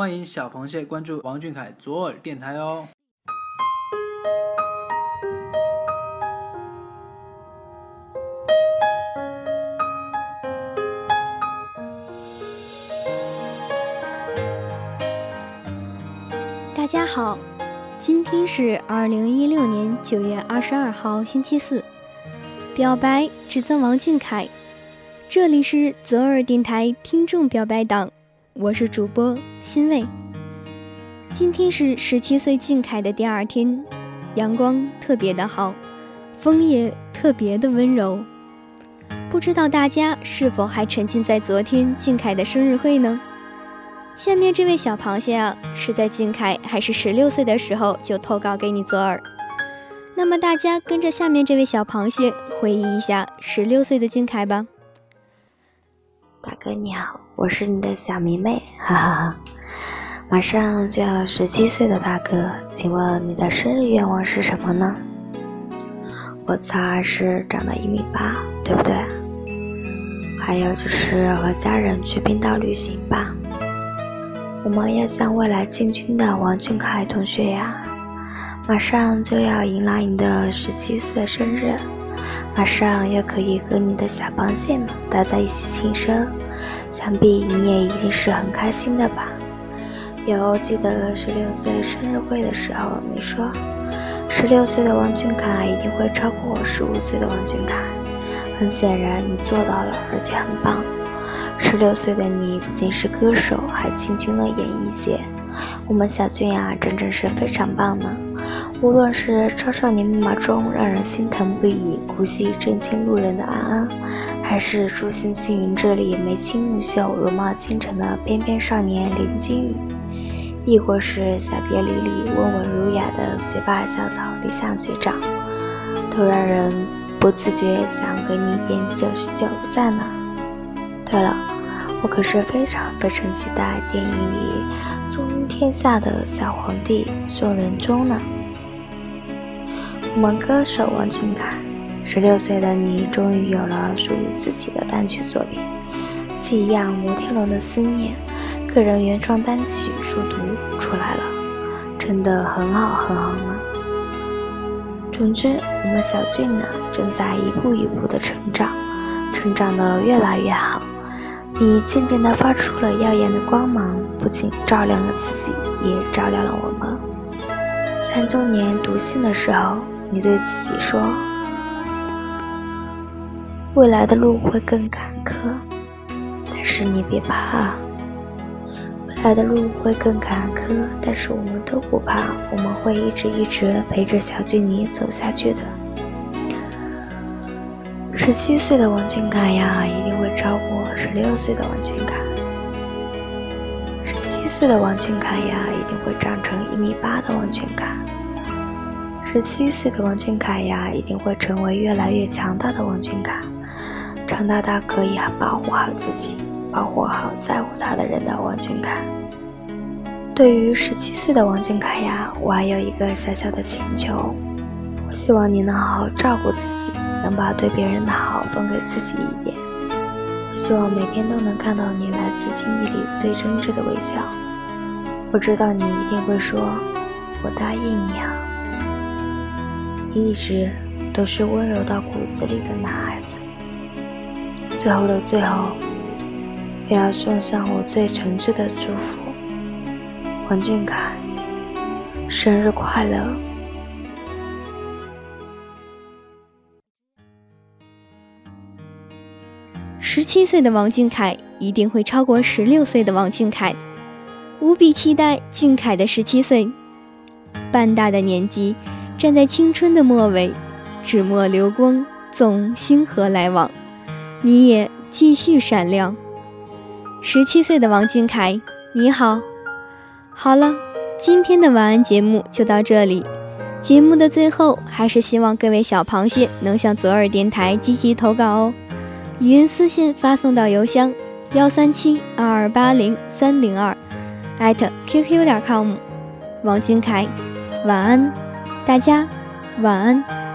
欢迎小螃蟹关注王俊凯左耳电台哦。大家好，今天是二零一六年九月二十二号，星期四。表白只赠王俊凯，这里是左耳电台听众表白党，我是主播欣慰。今天是十七岁俊凯的第二天，阳光特别的好，风也特别的温柔。不知道大家是否还沉浸在昨天俊凯的生日会呢？下面这位小螃蟹啊，是在俊凯还是十六岁的时候就投稿给你左耳。那么大家跟着下面这位小螃蟹回忆一下十六岁的俊凯吧。大哥你好，我是你的小迷妹，哈哈哈。马上就要十七岁的大哥，请问你的生日愿望是什么呢？我猜是长到一米八，对不对？还有就是和家人去冰岛旅行吧。我们要向未来进军的王俊凯同学呀，马上就要迎来你的十七岁生日，马上又可以和你的小螃蟹们待在一起庆生，想必你也一定是很开心的吧？有记得十六岁生日会的时候，你说十六岁的王俊凯一定会超过我十五岁的王俊凯，很显然你做到了，而且很棒。十六岁的你不仅是歌手，还进军了演艺界。我们小俊啊，真正是非常棒呢。无论是《超少年密码》中让人心疼不已、哭戏震惊路人的安安，还是《诛仙星云》这里眉清目秀、容貌倾城的翩翩少年林金宇，亦或是《小别离》里温文儒雅的学霸校草李想学长，都让人不自觉想给你点九十九个赞呢。对了，我可是非常非常期待电影里纵横天下的小皇帝宋仁宗呢。我们歌手王俊凯，十六岁的你终于有了属于自己的单曲作品，《寄样摩天轮的思念》，个人原创单曲《书读》出来了，真的很好很好呢。总之，我们小俊呢正在一步一步的成长，成长的越来越好。你渐渐的发出了耀眼的光芒，不仅照亮了自己，也照亮了我们。三周年读信的时候，你对自己说：“未来的路会更坎坷，但是你别怕。未来的路会更坎坷，但是我们都不怕，我们会一直一直陪着小俊你走下去的。”十七岁的王俊凯呀，一定会超过十六岁的王俊凯。十七岁的王俊凯呀，一定会长成一米八的王俊凯。十七岁的王俊凯呀，一定会成为越来越强大的王俊凯，长大到可以保护好自己，保护好在乎他的人的王俊凯。对于十七岁的王俊凯呀，我还有一个小小的请求，我希望你能好好照顾自己。能把对别人的好分给自己一点。我希望每天都能看到你来自心底里最真挚的微笑。我知道你一定会说：“我答应你啊。”一直都是温柔到骨子里的男孩子。最后的最后，我要送上我最诚挚的祝福：王俊凯，生日快乐！十七岁的王俊凯一定会超过十六岁的王俊凯，无比期待俊凯的十七岁。半大的年纪，站在青春的末尾，纸墨流光，纵星河来往，你也继续闪亮。十七岁的王俊凯，你好。好了，今天的晚安节目就到这里。节目的最后，还是希望各位小螃蟹能向左耳电台积极投稿哦。语音私信发送到邮箱幺三七二二八零三零二艾特 qq 点 com。王俊凯，晚安，大家晚安。